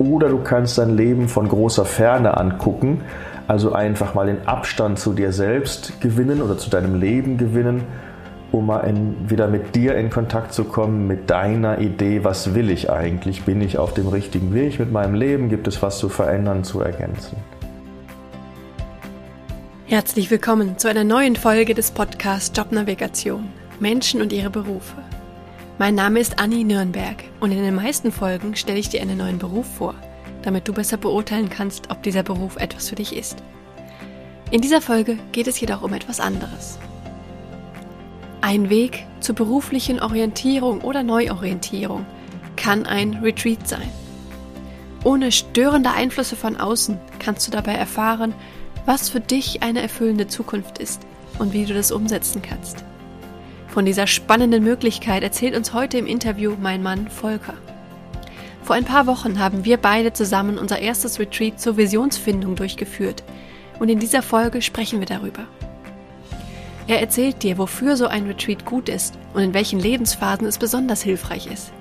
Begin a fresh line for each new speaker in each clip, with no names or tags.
Oder du kannst dein Leben von großer Ferne angucken, also einfach mal den Abstand zu dir selbst gewinnen oder zu deinem Leben gewinnen, um mal in, wieder mit dir in Kontakt zu kommen, mit deiner Idee, was will ich eigentlich? Bin ich auf dem richtigen Weg mit meinem Leben? Gibt es was zu verändern, zu ergänzen?
Herzlich willkommen zu einer neuen Folge des Podcasts Jobnavigation Menschen und ihre Berufe. Mein Name ist Anni Nürnberg und in den meisten Folgen stelle ich dir einen neuen Beruf vor, damit du besser beurteilen kannst, ob dieser Beruf etwas für dich ist. In dieser Folge geht es jedoch um etwas anderes. Ein Weg zur beruflichen Orientierung oder Neuorientierung kann ein Retreat sein. Ohne störende Einflüsse von außen kannst du dabei erfahren, was für dich eine erfüllende Zukunft ist und wie du das umsetzen kannst. Von dieser spannenden Möglichkeit erzählt uns heute im Interview mein Mann Volker. Vor ein paar Wochen haben wir beide zusammen unser erstes Retreat zur Visionsfindung durchgeführt und in dieser Folge sprechen wir darüber. Er erzählt dir, wofür so ein Retreat gut ist und in welchen Lebensphasen es besonders hilfreich ist.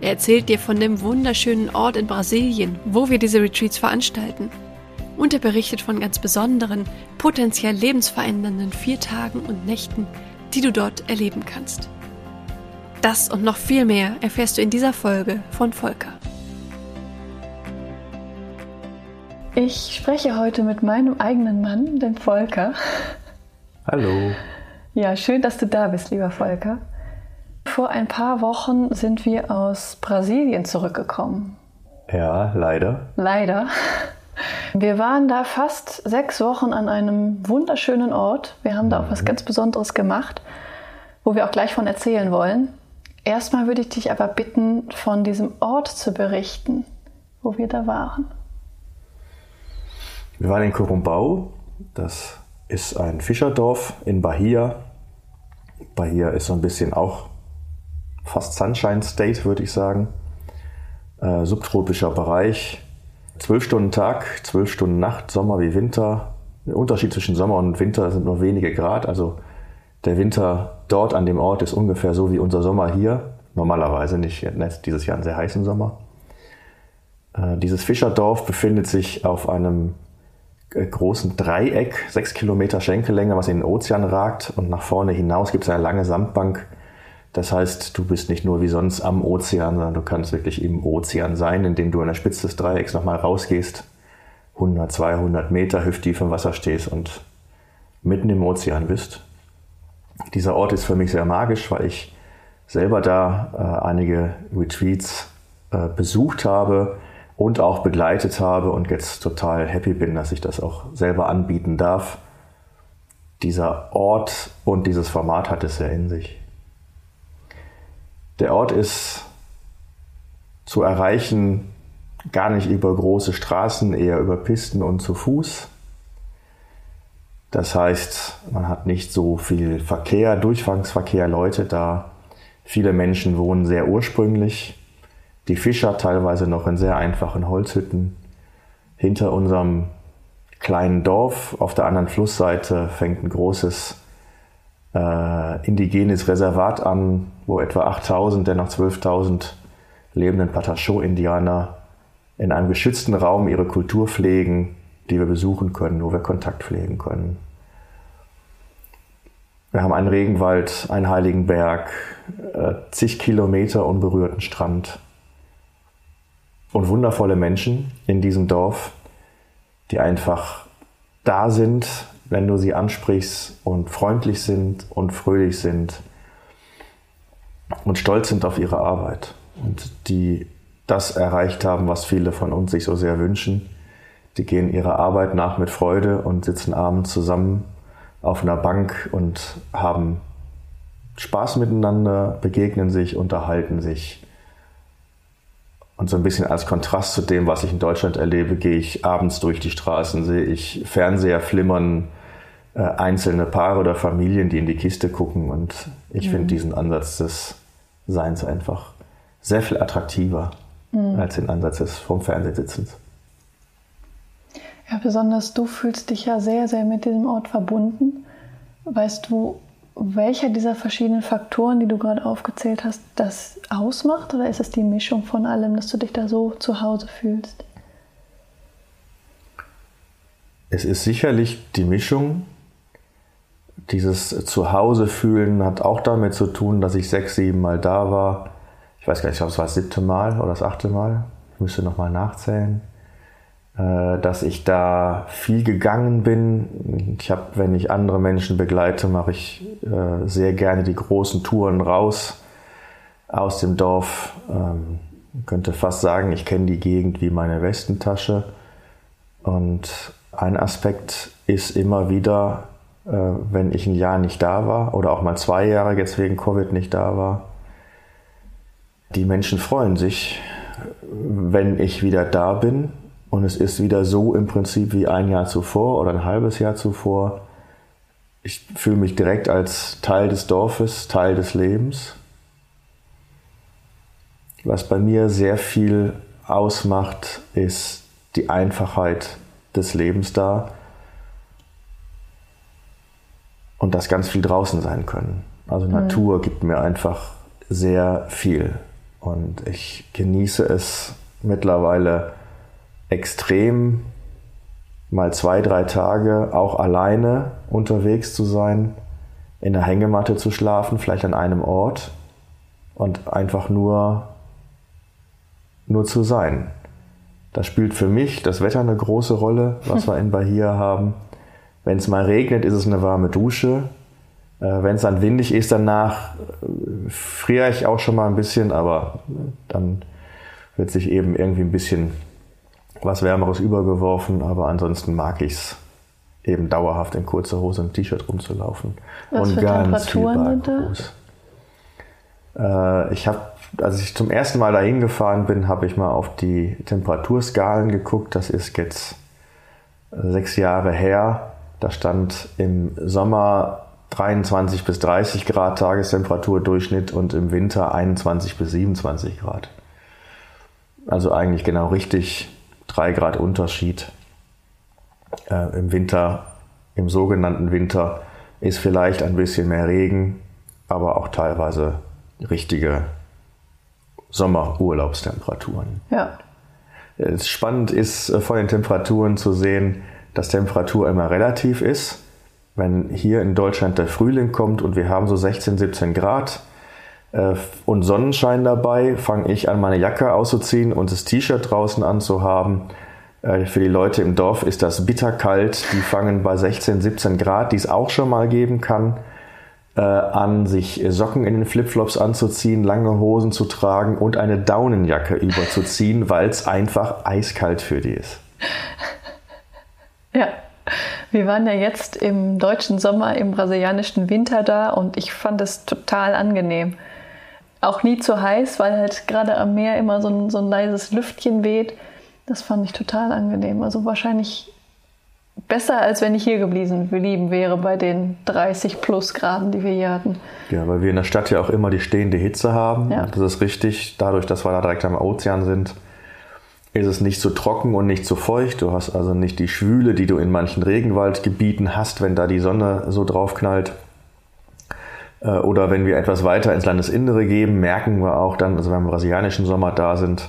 Er erzählt dir von dem wunderschönen Ort in Brasilien, wo wir diese Retreats veranstalten. Und er berichtet von ganz besonderen, potenziell lebensverändernden vier Tagen und Nächten, die du dort erleben kannst. Das und noch viel mehr erfährst du in dieser Folge von Volker. Ich spreche heute mit meinem eigenen Mann, dem Volker.
Hallo.
Ja, schön, dass du da bist, lieber Volker. Vor ein paar Wochen sind wir aus Brasilien zurückgekommen.
Ja, leider.
Leider. Wir waren da fast sechs Wochen an einem wunderschönen Ort. Wir haben da auch was mhm. ganz Besonderes gemacht, wo wir auch gleich von erzählen wollen. Erstmal würde ich dich aber bitten, von diesem Ort zu berichten, wo wir da waren.
Wir waren in Corumbau. Das ist ein Fischerdorf in Bahia. Bahia ist so ein bisschen auch fast Sunshine State, würde ich sagen. Äh, subtropischer Bereich Zwölf Stunden Tag, zwölf Stunden Nacht, Sommer wie Winter. Der Unterschied zwischen Sommer und Winter sind nur wenige Grad. Also der Winter dort an dem Ort ist ungefähr so wie unser Sommer hier. Normalerweise nicht, dieses Jahr einen sehr heißen Sommer. Äh, dieses Fischerdorf befindet sich auf einem äh, großen Dreieck, sechs Kilometer Schenkellänge, was in den Ozean ragt. Und nach vorne hinaus gibt es eine lange Sandbank, das heißt, du bist nicht nur wie sonst am Ozean, sondern du kannst wirklich im Ozean sein, indem du an der Spitze des Dreiecks nochmal rausgehst, 100, 200 Meter hüfttief im Wasser stehst und mitten im Ozean bist. Dieser Ort ist für mich sehr magisch, weil ich selber da äh, einige Retreats äh, besucht habe und auch begleitet habe und jetzt total happy bin, dass ich das auch selber anbieten darf. Dieser Ort und dieses Format hat es sehr in sich. Der Ort ist zu erreichen gar nicht über große Straßen, eher über Pisten und zu Fuß. Das heißt, man hat nicht so viel Verkehr, Durchfangsverkehr, Leute da. Viele Menschen wohnen sehr ursprünglich. Die Fischer teilweise noch in sehr einfachen Holzhütten. Hinter unserem kleinen Dorf auf der anderen Flussseite fängt ein großes äh, indigenes Reservat an, wo etwa 8000 der noch 12.000 lebenden Patachot-Indianer in einem geschützten Raum ihre Kultur pflegen, die wir besuchen können, wo wir Kontakt pflegen können. Wir haben einen Regenwald, einen heiligen Berg, äh, zig Kilometer unberührten Strand und wundervolle Menschen in diesem Dorf, die einfach da sind, wenn du sie ansprichst und freundlich sind und fröhlich sind und stolz sind auf ihre Arbeit und die das erreicht haben, was viele von uns sich so sehr wünschen. Die gehen ihrer Arbeit nach mit Freude und sitzen abends zusammen auf einer Bank und haben Spaß miteinander, begegnen sich, unterhalten sich. Und so ein bisschen als Kontrast zu dem, was ich in Deutschland erlebe, gehe ich abends durch die Straßen, sehe ich Fernseher flimmern, äh, einzelne Paare oder Familien, die in die Kiste gucken. Und ich mhm. finde diesen Ansatz des Seins einfach sehr viel attraktiver mhm. als den Ansatz des vom Fernsehsitzens.
Ja, besonders du fühlst dich ja sehr, sehr mit diesem Ort verbunden. Weißt du,
welcher dieser verschiedenen Faktoren, die du gerade aufgezählt hast, das ausmacht? Oder ist es die Mischung von allem, dass du dich da so zu Hause fühlst?
Es ist sicherlich die Mischung. Dieses Zuhause fühlen hat auch damit zu tun, dass ich sechs, sieben Mal da war. Ich weiß gar nicht, ob es war das siebte Mal oder das achte Mal. Ich müsste nochmal nachzählen. Äh, dass ich da viel gegangen bin. Ich habe, wenn ich andere Menschen begleite, mache ich äh, sehr gerne die großen Touren raus aus dem Dorf. Ähm, könnte fast sagen, ich kenne die Gegend wie meine Westentasche. Und ein Aspekt ist immer wieder, wenn ich ein Jahr nicht da war oder auch mal zwei Jahre jetzt wegen Covid nicht da war, die Menschen freuen sich, wenn ich wieder da bin und es ist wieder so im Prinzip wie ein Jahr zuvor oder ein halbes Jahr zuvor. Ich fühle mich direkt als Teil des Dorfes, Teil des Lebens. Was bei mir sehr viel ausmacht, ist die Einfachheit des Lebens da und das ganz viel draußen sein können. Also mhm. Natur gibt mir einfach sehr viel und ich genieße es mittlerweile extrem mal zwei, drei Tage auch alleine unterwegs zu sein, in der Hängematte zu schlafen, vielleicht an einem Ort und einfach nur, nur zu sein. Da spielt für mich das Wetter eine große Rolle, was wir in Bahia haben. Wenn es mal regnet, ist es eine warme Dusche. Äh, Wenn es dann windig ist, danach äh, friere ich auch schon mal ein bisschen, aber dann wird sich eben irgendwie ein bisschen was Wärmeres übergeworfen, aber ansonsten mag ich es eben dauerhaft in kurzer Hose und T-Shirt rumzulaufen.
Was und für ganz viel
äh, Ich habe, als ich zum ersten Mal dahin gefahren bin, habe ich mal auf die Temperaturskalen geguckt. Das ist jetzt sechs Jahre her. Da stand im Sommer 23 bis 30 Grad Tagestemperatur-Durchschnitt und im Winter 21 bis 27 Grad. Also eigentlich genau richtig 3 Grad Unterschied. Äh, Im Winter, im sogenannten Winter, ist vielleicht ein bisschen mehr Regen, aber auch teilweise richtige Sommerurlaubstemperaturen.
Ja.
Spannend ist äh, von den Temperaturen zu sehen, dass Temperatur immer relativ ist. Wenn hier in Deutschland der Frühling kommt und wir haben so 16, 17 Grad, äh, und Sonnenschein dabei, fange ich an, meine Jacke auszuziehen und das T-Shirt draußen anzuhaben. Äh, für die Leute im Dorf ist das bitterkalt. Die fangen bei 16, 17 Grad, die es auch schon mal geben kann, äh, an, sich Socken in den Flipflops anzuziehen, lange Hosen zu tragen und eine Daunenjacke überzuziehen, weil es einfach eiskalt für die ist.
Ja, wir waren ja jetzt im deutschen Sommer, im brasilianischen Winter da und ich fand es total angenehm auch nie zu heiß, weil halt gerade am Meer immer so ein, so ein leises Lüftchen weht. Das fand ich total angenehm. Also wahrscheinlich besser, als wenn ich hier geblieben wäre bei den 30 plus Graden, die wir hier hatten.
Ja, weil wir in der Stadt ja auch immer die stehende Hitze haben. Ja. Das ist richtig. Dadurch, dass wir da direkt am Ozean sind, ist es nicht so trocken und nicht so feucht. Du hast also nicht die Schwüle, die du in manchen Regenwaldgebieten hast, wenn da die Sonne so drauf knallt. Äh, oder wenn wir etwas weiter ins Landesinnere gehen, merken wir auch dann, also wenn wir im brasilianischen Sommer da sind,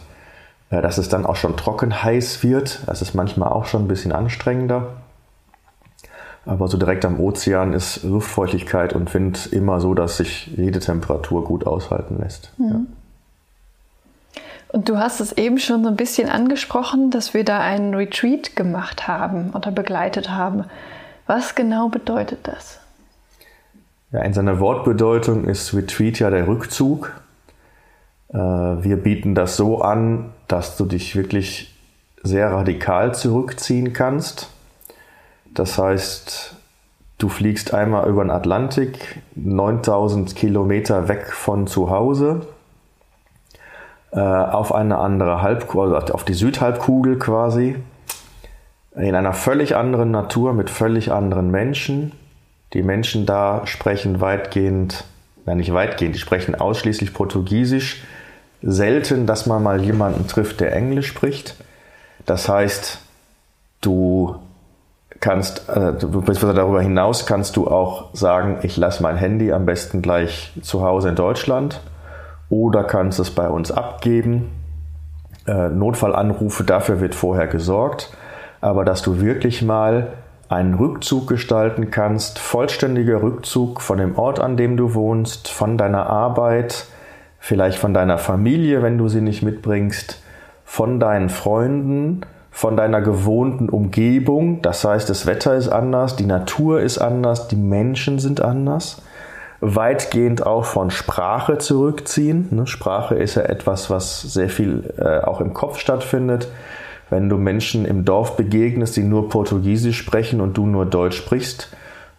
äh, dass es dann auch schon trocken heiß wird. Das ist manchmal auch schon ein bisschen anstrengender. Aber so direkt am Ozean ist Luftfeuchtigkeit und Wind immer so, dass sich jede Temperatur gut aushalten lässt. Mhm. Ja.
Und du hast es eben schon so ein bisschen angesprochen, dass wir da einen Retreat gemacht haben oder begleitet haben. Was genau bedeutet das?
Ja, in seiner Wortbedeutung ist Retreat ja der Rückzug. Äh, wir bieten das so an, dass du dich wirklich sehr radikal zurückziehen kannst. Das heißt, du fliegst einmal über den Atlantik, 9000 Kilometer weg von zu Hause, äh, auf eine andere Halbkugel, also auf die Südhalbkugel quasi, in einer völlig anderen Natur mit völlig anderen Menschen die Menschen da sprechen weitgehend, nein nicht weitgehend, die sprechen ausschließlich Portugiesisch. Selten, dass man mal jemanden trifft, der Englisch spricht. Das heißt, du kannst, äh, beziehungsweise darüber hinaus kannst du auch sagen, ich lasse mein Handy am besten gleich zu Hause in Deutschland oder kannst es bei uns abgeben. Äh, Notfallanrufe, dafür wird vorher gesorgt. Aber dass du wirklich mal einen Rückzug gestalten kannst, vollständiger Rückzug von dem Ort, an dem du wohnst, von deiner Arbeit, vielleicht von deiner Familie, wenn du sie nicht mitbringst, von deinen Freunden, von deiner gewohnten Umgebung. Das heißt, das Wetter ist anders, die Natur ist anders, die Menschen sind anders. Weitgehend auch von Sprache zurückziehen. Ne, Sprache ist ja etwas, was sehr viel äh, auch im Kopf stattfindet. Wenn du Menschen im Dorf begegnest, die nur Portugiesisch sprechen und du nur Deutsch sprichst,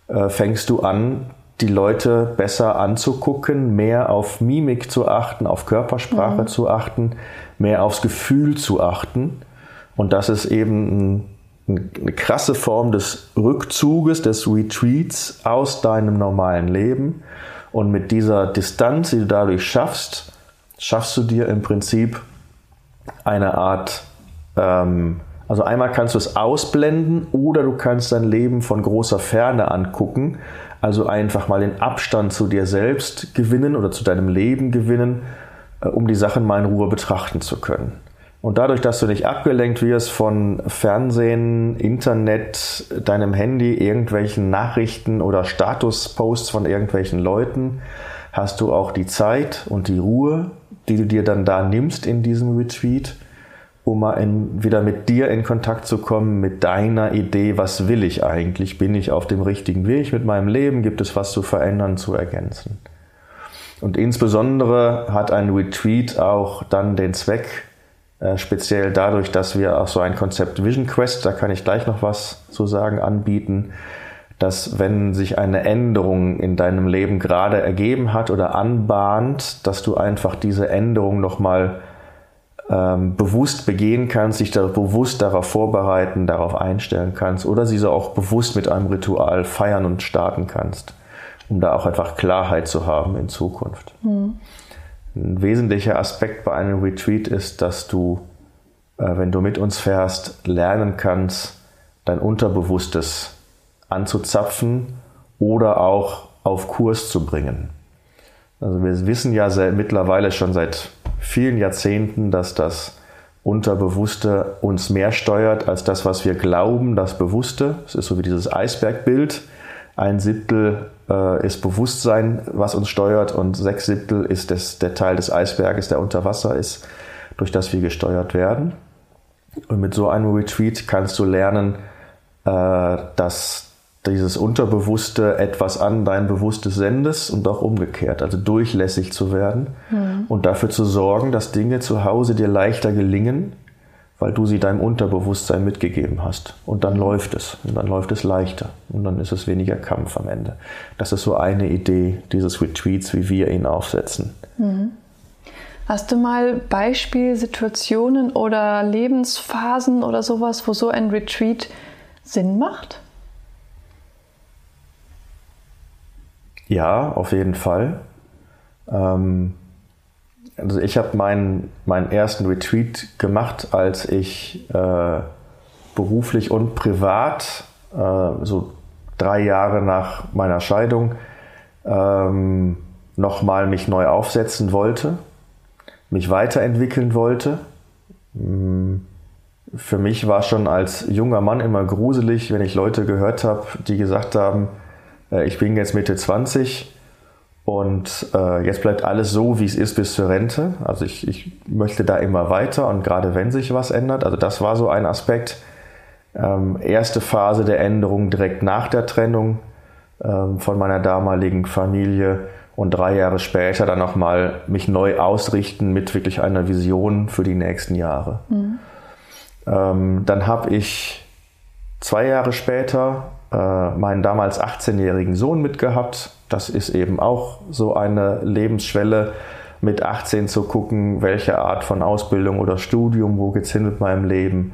äh, fängst du an, die Leute besser anzugucken, mehr auf Mimik zu achten, auf Körpersprache mhm. zu achten, mehr aufs Gefühl zu achten. Und das ist eben ein, eine krasse Form des Rückzuges, des Retreats aus deinem normalen Leben. Und mit dieser Distanz, die du dadurch schaffst, schaffst du dir im Prinzip eine Art ähm, also einmal kannst du es ausblenden oder du kannst dein Leben von großer Ferne angucken. Also einfach mal den Abstand zu dir selbst gewinnen oder zu deinem Leben gewinnen, äh, um die Sachen mal in Ruhe betrachten zu können. Und dadurch, dass du nicht abgelenkt wirst von Fernsehen, Internet, deinem Handy, irgendwelchen Nachrichten oder Statusposts von irgendwelchen Leuten, hast du auch die Zeit und die Ruhe, die du dir dann da nimmst in diesem Retreat, um mal in, wieder mit dir in Kontakt zu kommen, mit deiner Idee, was will ich eigentlich? Bin ich auf dem richtigen Weg mit meinem Leben? Gibt es was zu verändern, zu ergänzen? Und insbesondere hat ein Retreat auch dann den Zweck, speziell dadurch, dass wir auch so ein Konzept Vision Quest, da kann ich gleich noch was zu sagen, anbieten, dass wenn sich eine Änderung in deinem Leben gerade ergeben hat oder anbahnt, dass du einfach diese Änderung nochmal ähm, bewusst begehen kannst, dich da bewusst darauf vorbereiten, darauf einstellen kannst oder sie so auch bewusst mit einem Ritual feiern und starten kannst, um da auch einfach Klarheit zu haben in Zukunft. Mhm. Ein wesentlicher Aspekt bei einem Retreat ist, dass du, äh, wenn du mit uns fährst, lernen kannst, dein Unterbewusstes anzuzapfen oder auch auf Kurs zu bringen. Also wir wissen ja seit, mittlerweile schon seit vielen Jahrzehnten, dass das Unterbewusste uns mehr steuert als das, was wir glauben, das Bewusste. Es ist so wie dieses Eisbergbild. Ein Siebtel äh, ist Bewusstsein, was uns steuert, und sechs Siebtel ist das, der Teil des Eisberges, der unter Wasser ist, durch das wir gesteuert werden. Und mit so einem Retreat kannst du lernen, äh, dass dieses Unterbewusste etwas an dein Bewusstes sendest und auch umgekehrt, also durchlässig zu werden mhm. und dafür zu sorgen, dass Dinge zu Hause dir leichter gelingen, weil du sie deinem Unterbewusstsein mitgegeben hast. Und dann läuft es. Und dann läuft es leichter. Und dann ist es weniger Kampf am Ende. Das ist so eine Idee dieses Retreats, wie wir ihn aufsetzen. Mhm.
Hast du mal Beispielsituationen oder Lebensphasen oder sowas, wo so ein Retreat Sinn macht?
Ja, auf jeden Fall. Ähm, also ich habe meinen, meinen ersten Retreat gemacht, als ich äh, beruflich und privat, äh, so drei Jahre nach meiner Scheidung, ähm, nochmal mich neu aufsetzen wollte, mich weiterentwickeln wollte. Mm, für mich war schon als junger Mann immer gruselig, wenn ich Leute gehört habe, die gesagt haben, äh, ich bin jetzt Mitte 20 und äh, jetzt bleibt alles so, wie es ist bis zur Rente. Also ich, ich möchte da immer weiter und gerade wenn sich was ändert, also das war so ein Aspekt. Ähm, erste Phase der Änderung direkt nach der Trennung ähm, von meiner damaligen Familie und drei Jahre später dann nochmal mich neu ausrichten mit wirklich einer Vision für die nächsten Jahre. Mhm. Ähm, dann habe ich zwei Jahre später äh, meinen damals 18-jährigen Sohn mitgehabt. Das ist eben auch so eine Lebensschwelle, mit 18 zu gucken, welche Art von Ausbildung oder Studium, wo geht's hin mit meinem Leben,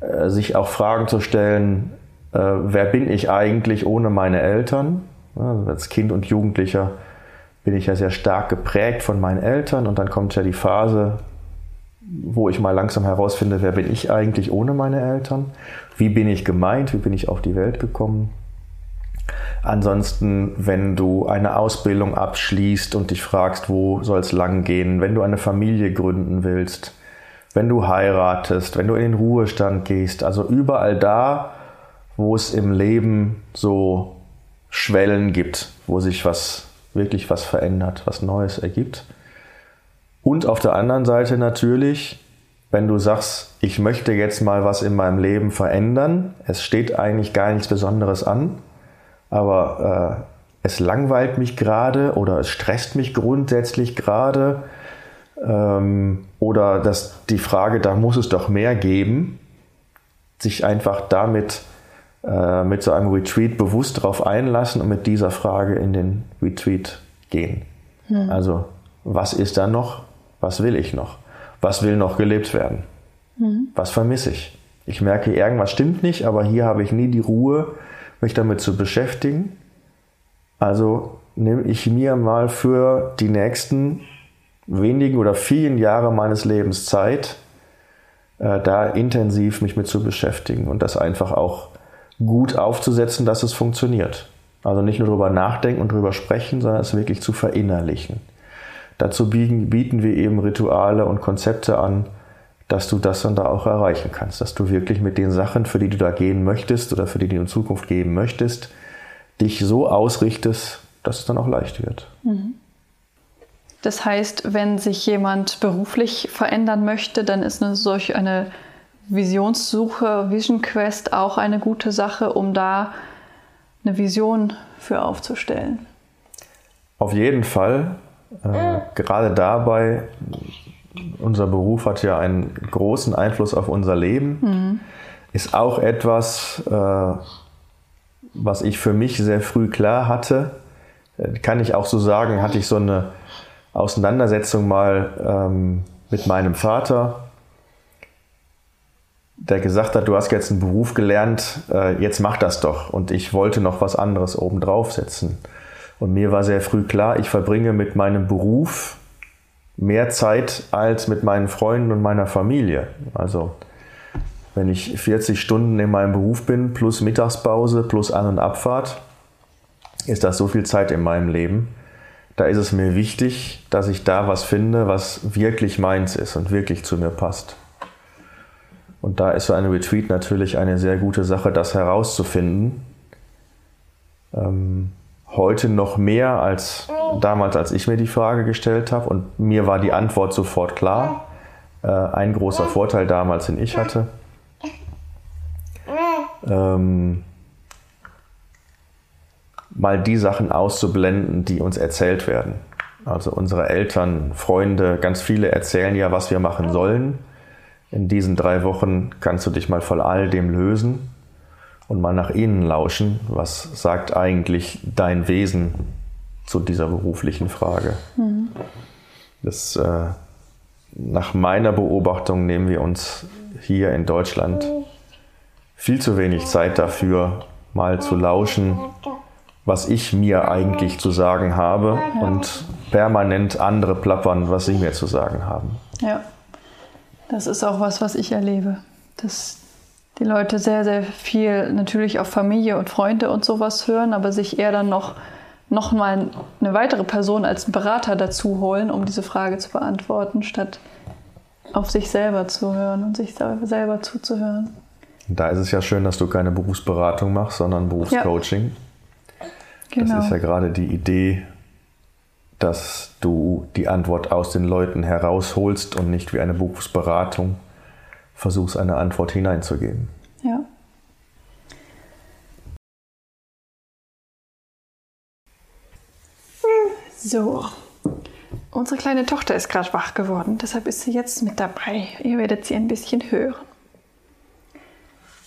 äh, sich auch Fragen zu stellen, äh, wer bin ich eigentlich ohne meine Eltern? Also als Kind und Jugendlicher bin ich ja sehr stark geprägt von meinen Eltern und dann kommt ja die Phase, wo ich mal langsam herausfinde, wer bin ich eigentlich ohne meine Eltern? Wie bin ich gemeint? Wie bin ich auf die Welt gekommen? Ansonsten, wenn du eine Ausbildung abschließt und dich fragst, wo soll es lang gehen, wenn du eine Familie gründen willst, wenn du heiratest, wenn du in den Ruhestand gehst, also überall da, wo es im Leben so Schwellen gibt, wo sich was wirklich was verändert, was Neues ergibt. Und auf der anderen Seite natürlich, wenn du sagst, ich möchte jetzt mal was in meinem Leben verändern, es steht eigentlich gar nichts Besonderes an, aber äh, es langweilt mich gerade oder es stresst mich grundsätzlich gerade ähm, oder dass die Frage, da muss es doch mehr geben, sich einfach damit äh, mit so einem Retreat bewusst darauf einlassen und mit dieser Frage in den Retreat gehen. Hm. Also was ist da noch? Was will ich noch? Was will noch gelebt werden? Hm. Was vermisse ich? Ich merke, irgendwas stimmt nicht, aber hier habe ich nie die Ruhe, mich damit zu beschäftigen. Also nehme ich mir mal für die nächsten wenigen oder vielen Jahre meines Lebens Zeit, äh, da intensiv mich mit zu beschäftigen und das einfach auch gut aufzusetzen, dass es funktioniert. Also nicht nur darüber nachdenken und darüber sprechen, sondern es wirklich zu verinnerlichen. Dazu bieten wir eben Rituale und Konzepte an, dass du das dann da auch erreichen kannst, dass du wirklich mit den Sachen, für die du da gehen möchtest oder für die du in Zukunft gehen möchtest, dich so ausrichtest, dass es dann auch leicht wird. Mhm.
Das heißt, wenn sich jemand beruflich verändern möchte, dann ist eine solch eine Visionssuche, Vision Quest auch eine gute Sache, um da eine Vision für aufzustellen.
Auf jeden Fall. Äh, gerade dabei, unser Beruf hat ja einen großen Einfluss auf unser Leben, mhm. ist auch etwas, äh, was ich für mich sehr früh klar hatte. Äh, kann ich auch so sagen, hatte ich so eine Auseinandersetzung mal ähm, mit meinem Vater, der gesagt hat, du hast jetzt einen Beruf gelernt, äh, jetzt mach das doch. Und ich wollte noch was anderes obendrauf setzen. Und mir war sehr früh klar, ich verbringe mit meinem Beruf mehr Zeit als mit meinen Freunden und meiner Familie. Also wenn ich 40 Stunden in meinem Beruf bin, plus Mittagspause, plus An- und Abfahrt, ist das so viel Zeit in meinem Leben. Da ist es mir wichtig, dass ich da was finde, was wirklich meins ist und wirklich zu mir passt. Und da ist so ein Retreat natürlich eine sehr gute Sache, das herauszufinden. Ähm, heute noch mehr als damals, als ich mir die Frage gestellt habe. Und mir war die Antwort sofort klar. Äh, ein großer Vorteil damals, den ich hatte. Ähm, mal die Sachen auszublenden, die uns erzählt werden. Also unsere Eltern, Freunde, ganz viele erzählen ja, was wir machen sollen. In diesen drei Wochen kannst du dich mal von all dem lösen und mal nach innen lauschen. Was sagt eigentlich dein Wesen zu dieser beruflichen Frage? Mhm. Das, äh, nach meiner Beobachtung nehmen wir uns hier in Deutschland viel zu wenig Zeit dafür, mal zu lauschen, was ich mir eigentlich zu sagen habe und permanent andere plappern, was sie mir zu sagen haben.
Ja. Das ist auch was, was ich erlebe. Dass die Leute sehr, sehr viel natürlich auf Familie und Freunde und sowas hören, aber sich eher dann noch, noch mal eine weitere Person als Berater dazu holen, um diese Frage zu beantworten, statt auf sich selber zu hören und sich selber zuzuhören.
Da ist es ja schön, dass du keine Berufsberatung machst, sondern Berufscoaching. Ja. Genau. Das ist ja gerade die Idee dass du die Antwort aus den Leuten herausholst und nicht wie eine Berufsberatung versuchst, eine Antwort hineinzugeben.
Ja. So, unsere kleine Tochter ist gerade wach geworden, deshalb ist sie jetzt mit dabei. Ihr werdet sie ein bisschen hören.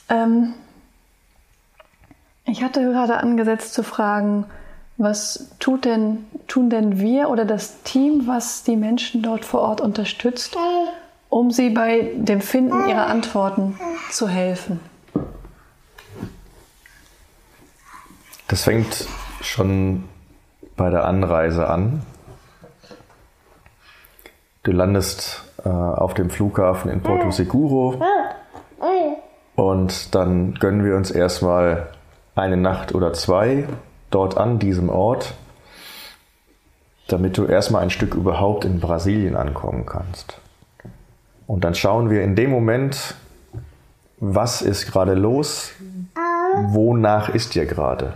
Ähm, ich hatte gerade angesetzt zu fragen, was tut denn, tun denn wir oder das Team, was die Menschen dort vor Ort unterstützt, um sie bei dem Finden ihrer Antworten zu helfen?
Das fängt schon bei der Anreise an. Du landest äh, auf dem Flughafen in Porto Seguro. Und dann gönnen wir uns erstmal eine Nacht oder zwei dort an diesem Ort, damit du erstmal ein Stück überhaupt in Brasilien ankommen kannst. Und dann schauen wir in dem Moment, was ist gerade los, wonach ist dir gerade.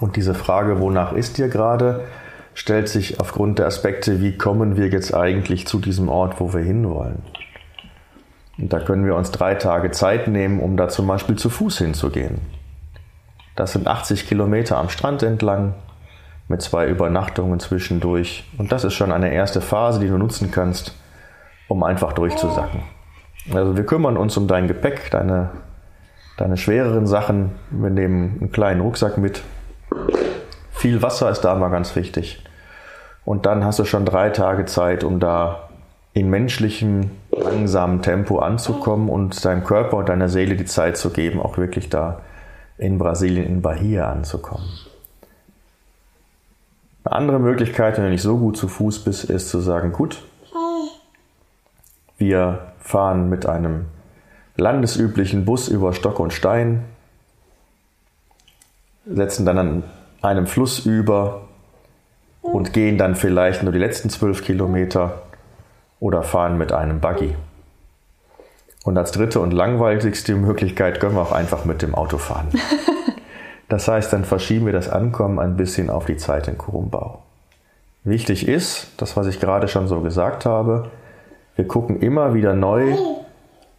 Und diese Frage, wonach ist dir gerade, stellt sich aufgrund der Aspekte, wie kommen wir jetzt eigentlich zu diesem Ort, wo wir hinwollen. Und da können wir uns drei Tage Zeit nehmen, um da zum Beispiel zu Fuß hinzugehen. Das sind 80 Kilometer am Strand entlang mit zwei Übernachtungen zwischendurch. Und das ist schon eine erste Phase, die du nutzen kannst, um einfach durchzusacken. Also wir kümmern uns um dein Gepäck, deine, deine schwereren Sachen. Wir nehmen einen kleinen Rucksack mit. Viel Wasser ist da mal ganz wichtig. Und dann hast du schon drei Tage Zeit, um da in menschlichem, langsamen Tempo anzukommen und deinem Körper und deiner Seele die Zeit zu geben, auch wirklich da in Brasilien, in Bahia anzukommen. Eine andere Möglichkeit, wenn du nicht so gut zu Fuß bist, ist zu sagen, gut, wir fahren mit einem landesüblichen Bus über Stock und Stein, setzen dann an einem Fluss über und gehen dann vielleicht nur die letzten zwölf Kilometer oder fahren mit einem Buggy. Und als dritte und langweiligste Möglichkeit können wir auch einfach mit dem Auto fahren. Das heißt, dann verschieben wir das Ankommen ein bisschen auf die Zeit in Kurumbau. Wichtig ist, das was ich gerade schon so gesagt habe, wir gucken immer wieder neu,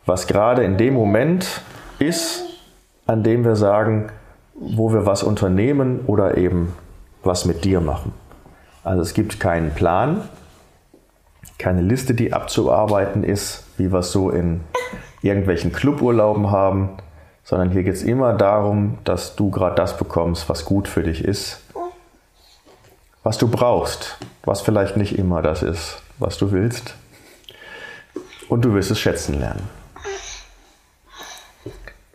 was gerade in dem Moment ist, an dem wir sagen, wo wir was unternehmen oder eben was mit dir machen. Also es gibt keinen Plan, keine Liste, die abzuarbeiten ist, wie wir es so in irgendwelchen Cluburlauben haben, sondern hier geht es immer darum, dass du gerade das bekommst, was gut für dich ist, was du brauchst, was vielleicht nicht immer das ist, was du willst. Und du wirst es schätzen lernen.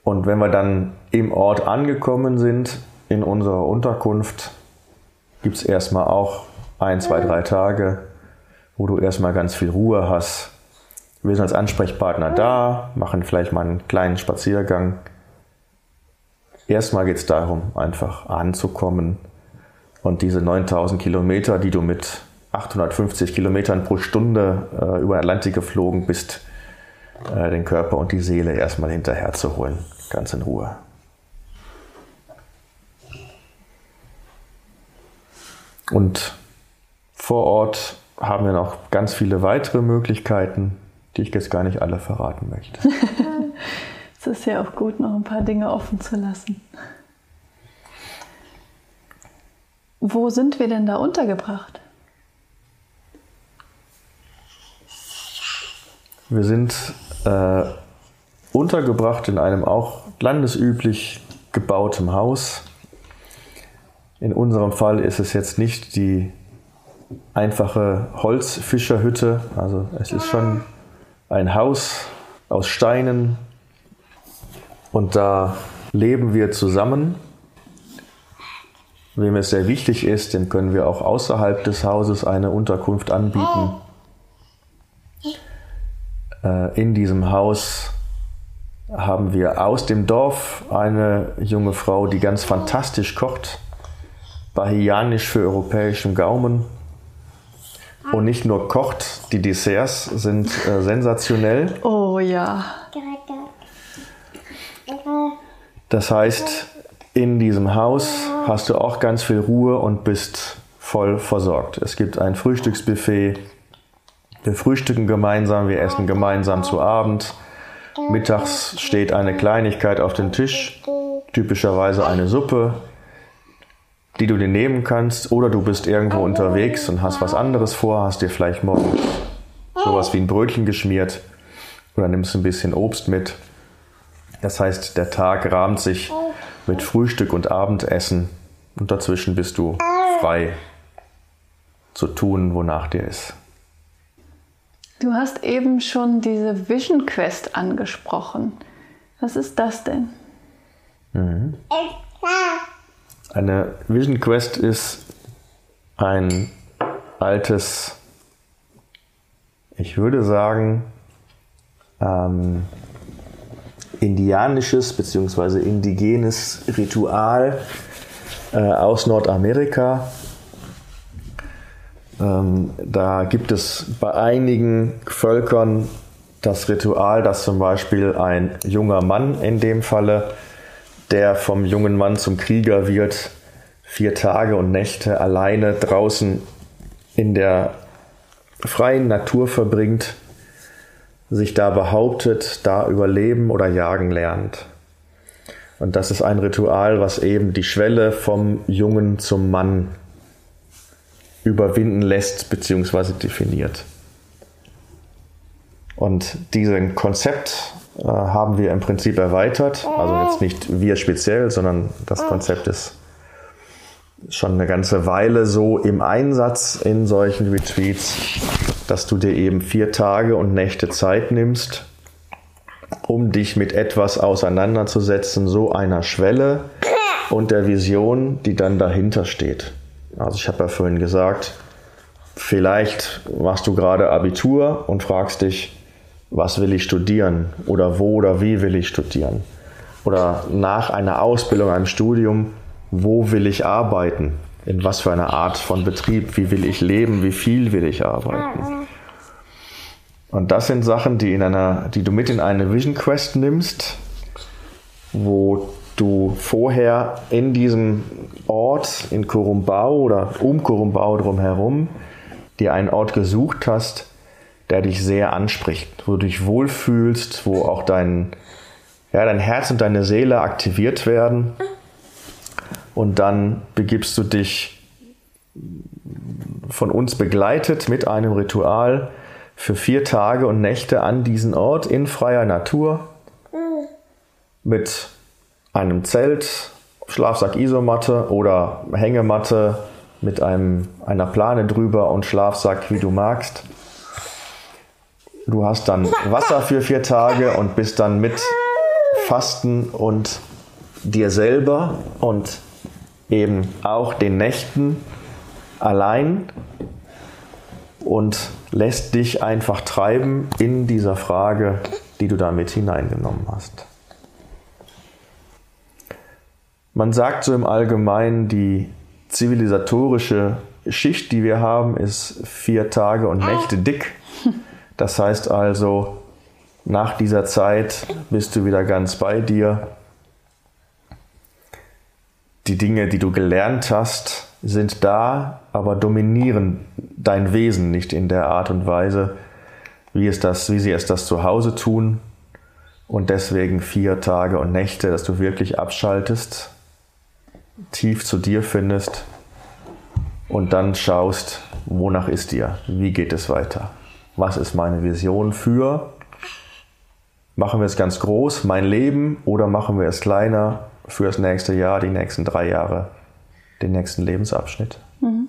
Und wenn wir dann im Ort angekommen sind, in unserer Unterkunft, gibt es erstmal auch ein, zwei, drei Tage, wo du erstmal ganz viel Ruhe hast. Wir sind als Ansprechpartner da, machen vielleicht mal einen kleinen Spaziergang. Erstmal geht es darum, einfach anzukommen und diese 9000 Kilometer, die du mit 850 Kilometern pro Stunde äh, über den Atlantik geflogen bist, äh, den Körper und die Seele erstmal hinterher zu holen, ganz in Ruhe. Und vor Ort haben wir noch ganz viele weitere Möglichkeiten, die ich jetzt gar nicht alle verraten möchte.
es ist ja auch gut, noch ein paar Dinge offen zu lassen. Wo sind wir denn da untergebracht?
Wir sind äh, untergebracht in einem auch landesüblich gebautem Haus. In unserem Fall ist es jetzt nicht die einfache Holzfischerhütte. Also es ist schon ein Haus aus Steinen und da leben wir zusammen. Wem es sehr wichtig ist, dem können wir auch außerhalb des Hauses eine Unterkunft anbieten. Äh, in diesem Haus haben wir aus dem Dorf eine junge Frau, die ganz fantastisch kocht, bahianisch für europäischen Gaumen. Und nicht nur kocht, die Desserts sind äh, sensationell.
Oh ja.
Das heißt, in diesem Haus hast du auch ganz viel Ruhe und bist voll versorgt. Es gibt ein Frühstücksbuffet. Wir frühstücken gemeinsam, wir essen gemeinsam zu Abend. Mittags steht eine Kleinigkeit auf dem Tisch, typischerweise eine Suppe, die du dir nehmen kannst, oder du bist irgendwo unterwegs und hast was anderes vor, hast dir vielleicht morgen sowas wie ein Brötchen geschmiert oder nimmst ein bisschen Obst mit. Das heißt, der Tag rahmt sich mit Frühstück und Abendessen und dazwischen bist du frei zu tun, wonach dir ist.
Du hast eben schon diese Vision Quest angesprochen. Was ist das denn?
Mhm. Eine Vision Quest ist ein altes ich würde sagen, ähm, indianisches bzw. indigenes Ritual äh, aus Nordamerika. Ähm, da gibt es bei einigen Völkern das Ritual, dass zum Beispiel ein junger Mann in dem Falle, der vom jungen Mann zum Krieger wird, vier Tage und Nächte alleine draußen in der freien Natur verbringt, sich da behauptet, da überleben oder jagen lernt. Und das ist ein Ritual, was eben die Schwelle vom Jungen zum Mann überwinden lässt bzw. definiert. Und diesen Konzept äh, haben wir im Prinzip erweitert. Also jetzt nicht wir speziell, sondern das Konzept ist schon eine ganze Weile so im Einsatz in solchen Retreats, dass du dir eben vier Tage und Nächte Zeit nimmst, um dich mit etwas auseinanderzusetzen, so einer Schwelle und der Vision, die dann dahinter steht. Also ich habe ja vorhin gesagt, vielleicht machst du gerade Abitur und fragst dich, was will ich studieren oder wo oder wie will ich studieren? Oder nach einer Ausbildung, einem Studium, wo will ich arbeiten? In was für einer Art von Betrieb? Wie will ich leben? Wie viel will ich arbeiten? Und das sind Sachen, die, in einer, die du mit in eine Vision Quest nimmst, wo du vorher in diesem Ort in Korumbau oder um Korumbau drumherum dir einen Ort gesucht hast, der dich sehr anspricht, wo du dich wohlfühlst, wo auch dein, ja, dein Herz und deine Seele aktiviert werden. Und dann begibst du dich von uns begleitet mit einem Ritual für vier Tage und Nächte an diesen Ort in freier Natur mit einem Zelt, Schlafsack Isomatte oder Hängematte mit einem, einer Plane drüber und Schlafsack, wie du magst. Du hast dann Wasser für vier Tage und bist dann mit Fasten und dir selber und eben auch den Nächten allein und lässt dich einfach treiben in dieser Frage, die du da mit hineingenommen hast. Man sagt so im Allgemeinen, die zivilisatorische Schicht, die wir haben, ist vier Tage und Nächte dick. Das heißt also, nach dieser Zeit bist du wieder ganz bei dir. Die Dinge, die du gelernt hast, sind da, aber dominieren dein Wesen nicht in der Art und Weise, wie, es das, wie sie es das zu Hause tun. Und deswegen vier Tage und Nächte, dass du wirklich abschaltest, tief zu dir findest und dann schaust, wonach ist dir, wie geht es weiter was ist meine Vision für, machen wir es ganz groß, mein Leben, oder machen wir es kleiner für das nächste Jahr, die nächsten drei Jahre, den nächsten Lebensabschnitt. Mhm.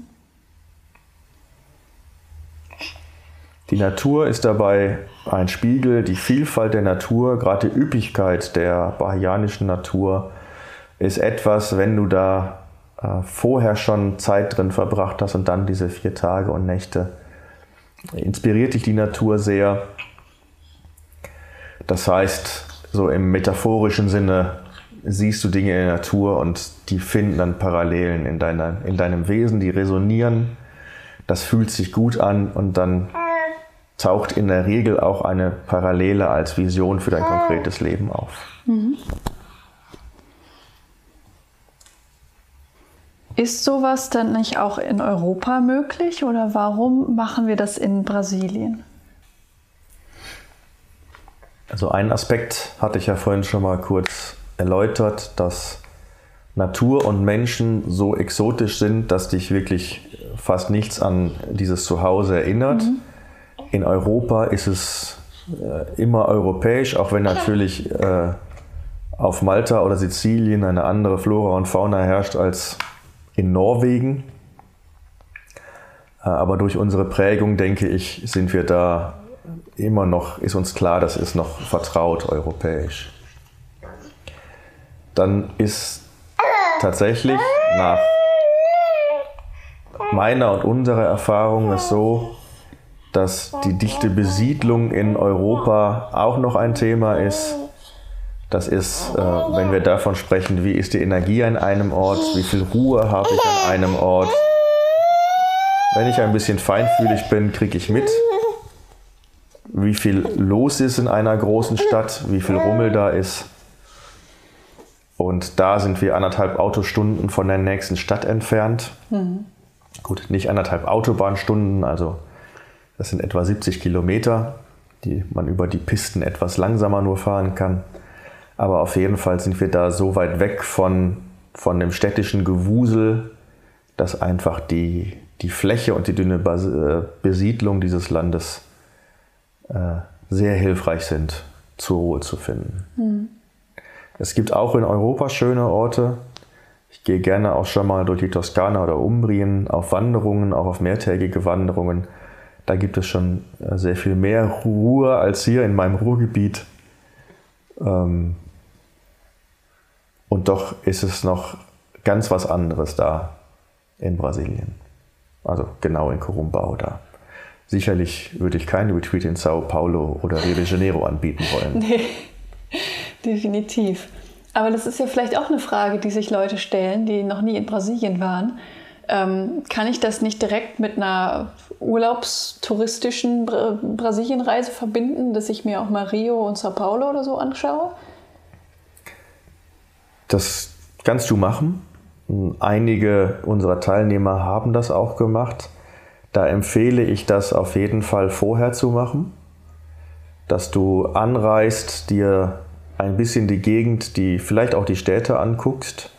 Die Natur ist dabei ein Spiegel, die Vielfalt der Natur, gerade die Üppigkeit der bahianischen Natur ist etwas, wenn du da äh, vorher schon Zeit drin verbracht hast und dann diese vier Tage und Nächte inspiriert dich die Natur sehr. Das heißt, so im metaphorischen Sinne siehst du Dinge in der Natur und die finden dann Parallelen in, deiner, in deinem Wesen, die resonieren. Das fühlt sich gut an und dann taucht in der Regel auch eine Parallele als Vision für dein konkretes Leben auf. Mhm.
Ist sowas dann nicht auch in Europa möglich oder warum machen wir das in Brasilien?
Also ein Aspekt hatte ich ja vorhin schon mal kurz erläutert, dass Natur und Menschen so exotisch sind, dass dich wirklich fast nichts an dieses Zuhause erinnert. Mhm. In Europa ist es äh, immer europäisch, auch wenn natürlich äh, auf Malta oder Sizilien eine andere Flora und Fauna herrscht als in Norwegen. Äh, aber durch unsere Prägung, denke ich, sind wir da immer noch, ist uns klar, das ist noch vertraut europäisch. Dann ist tatsächlich nach meiner und unserer Erfahrung es so, dass die dichte Besiedlung in Europa auch noch ein Thema ist. Das ist, äh, wenn wir davon sprechen, wie ist die Energie an einem Ort, wie viel Ruhe habe ich an einem Ort. Wenn ich ein bisschen feinfühlig bin, kriege ich mit, wie viel los ist in einer großen Stadt, wie viel Rummel da ist. Und da sind wir anderthalb Autostunden von der nächsten Stadt entfernt. Mhm. Gut, nicht anderthalb Autobahnstunden, also das sind etwa 70 Kilometer, die man über die Pisten etwas langsamer nur fahren kann. Aber auf jeden Fall sind wir da so weit weg von, von dem städtischen Gewusel, dass einfach die, die Fläche und die dünne äh, Besiedlung dieses Landes äh, sehr hilfreich sind, zur Ruhe zu finden. Mhm. Es gibt auch in Europa schöne Orte. Ich gehe gerne auch schon mal durch die Toskana oder Umbrien auf Wanderungen, auch auf mehrtägige Wanderungen. Da gibt es schon äh, sehr viel mehr Ruhe als hier in meinem Ruhrgebiet. Ähm, und doch ist es noch ganz was anderes da in Brasilien. Also genau in Corumbau da. Sicherlich würde ich keinen Retreat in Sao Paulo oder Rio de Janeiro anbieten wollen. Nee,
definitiv. Aber das ist ja vielleicht auch eine Frage, die sich Leute stellen, die noch nie in Brasilien waren. Ähm, kann ich das nicht direkt mit einer urlaubstouristischen Bra Brasilienreise verbinden, dass ich mir auch mal Rio und Sao Paulo oder so anschaue?
Das kannst du machen. Einige unserer Teilnehmer haben das auch gemacht. Da empfehle ich das auf jeden Fall vorher zu machen, dass du anreist, dir ein bisschen die Gegend, die vielleicht auch die Städte anguckst.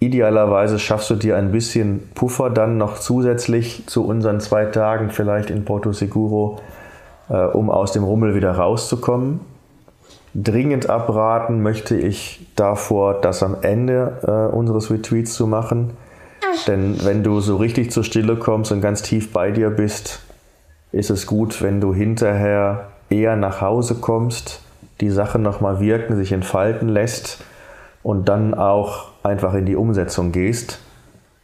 Idealerweise schaffst du dir ein bisschen Puffer dann noch zusätzlich zu unseren zwei Tagen vielleicht in Porto Seguro, äh, um aus dem Rummel wieder rauszukommen. Dringend abraten möchte ich davor, das am Ende äh, unseres Retreats zu machen. Denn wenn du so richtig zur Stille kommst und ganz tief bei dir bist, ist es gut, wenn du hinterher eher nach Hause kommst, die Sache nochmal wirken, sich entfalten lässt und dann auch einfach in die Umsetzung gehst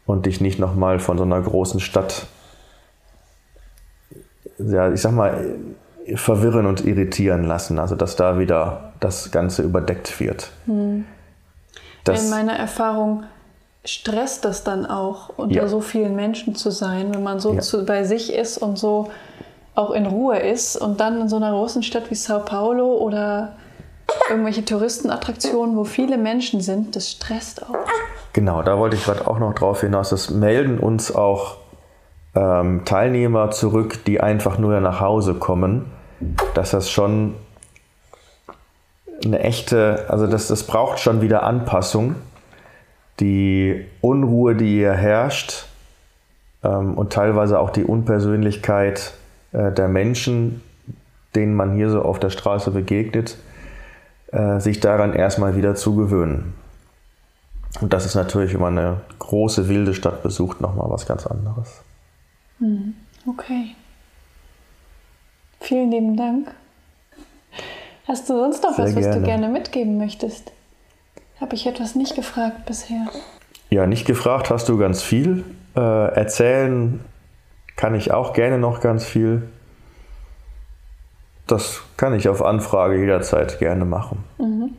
und dich nicht nochmal von so einer großen Stadt, ja, ich sag mal, verwirren und irritieren lassen. Also, dass da wieder das Ganze überdeckt wird. Hm.
in meiner Erfahrung stresst das dann auch, unter ja. so vielen Menschen zu sein, wenn man so ja. zu, bei sich ist und so auch in Ruhe ist und dann in so einer großen Stadt wie Sao Paulo oder irgendwelche Touristenattraktionen, wo viele Menschen sind, das stresst auch.
Genau, da wollte ich gerade auch noch drauf hinaus. Das melden uns auch ähm, Teilnehmer zurück, die einfach nur nach Hause kommen, dass das schon eine echte, also das, das braucht schon wieder Anpassung die Unruhe, die hier herrscht ähm, und teilweise auch die Unpersönlichkeit äh, der Menschen, denen man hier so auf der Straße begegnet, äh, sich daran erstmal wieder zu gewöhnen. Und das ist natürlich, wenn man eine große, wilde Stadt besucht, nochmal was ganz anderes.
Hm, okay. Vielen lieben Dank. Hast du sonst noch Sehr was, was gerne. du gerne mitgeben möchtest? Habe ich etwas nicht gefragt bisher?
Ja, nicht gefragt hast du ganz viel. Äh, erzählen kann ich auch gerne noch ganz viel. Das kann ich auf Anfrage jederzeit gerne machen. Mhm.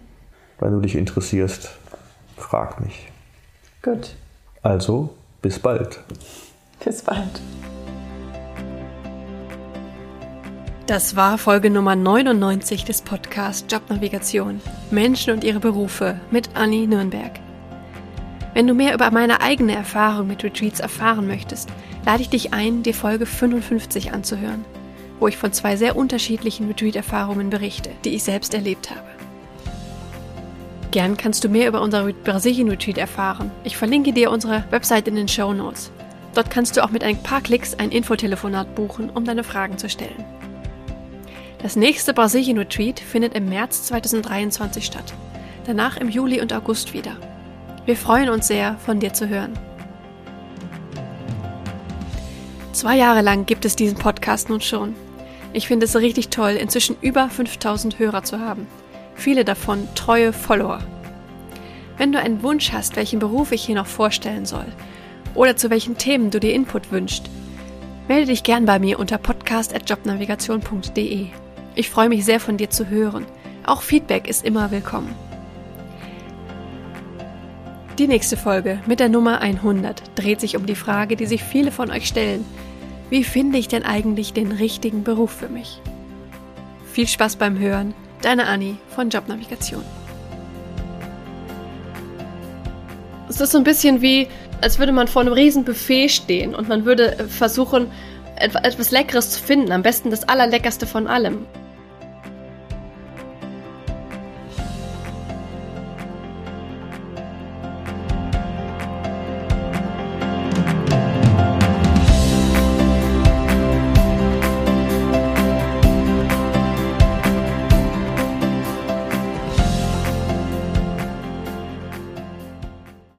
Wenn du dich interessierst, frag mich.
Gut.
Also, bis bald.
Bis bald.
Das war Folge Nummer 99 des Podcasts Jobnavigation Menschen und ihre Berufe mit Anni Nürnberg. Wenn du mehr über meine eigene Erfahrung mit Retreats erfahren möchtest, lade ich dich ein, die Folge 55 anzuhören, wo ich von zwei sehr unterschiedlichen Retreat-Erfahrungen berichte, die ich selbst erlebt habe. Gern kannst du mehr über unser Brasilien-Retreat erfahren. Ich verlinke dir unsere Website in den Show Notes. Dort kannst du auch mit ein paar Klicks ein Infotelefonat buchen, um deine Fragen zu stellen. Das nächste Brasilien-Retreat findet im März 2023 statt, danach im Juli und August wieder. Wir freuen uns sehr, von dir zu hören. Zwei Jahre lang gibt es diesen Podcast nun schon. Ich finde es richtig toll, inzwischen über 5000 Hörer zu haben. Viele davon treue Follower. Wenn du einen Wunsch hast, welchen Beruf ich hier noch vorstellen soll oder zu welchen Themen du dir Input wünschst, Melde dich gern bei mir unter podcast.jobnavigation.de. Ich freue mich sehr von dir zu hören. Auch Feedback ist immer willkommen. Die nächste Folge mit der Nummer 100 dreht sich um die Frage, die sich viele von euch stellen. Wie finde ich denn eigentlich den richtigen Beruf für mich? Viel Spaß beim Hören. Deine Anni von Jobnavigation. Es ist so ein bisschen wie, als würde man vor einem riesen Buffet stehen und man würde versuchen, etwas Leckeres zu finden. Am besten das Allerleckerste von allem.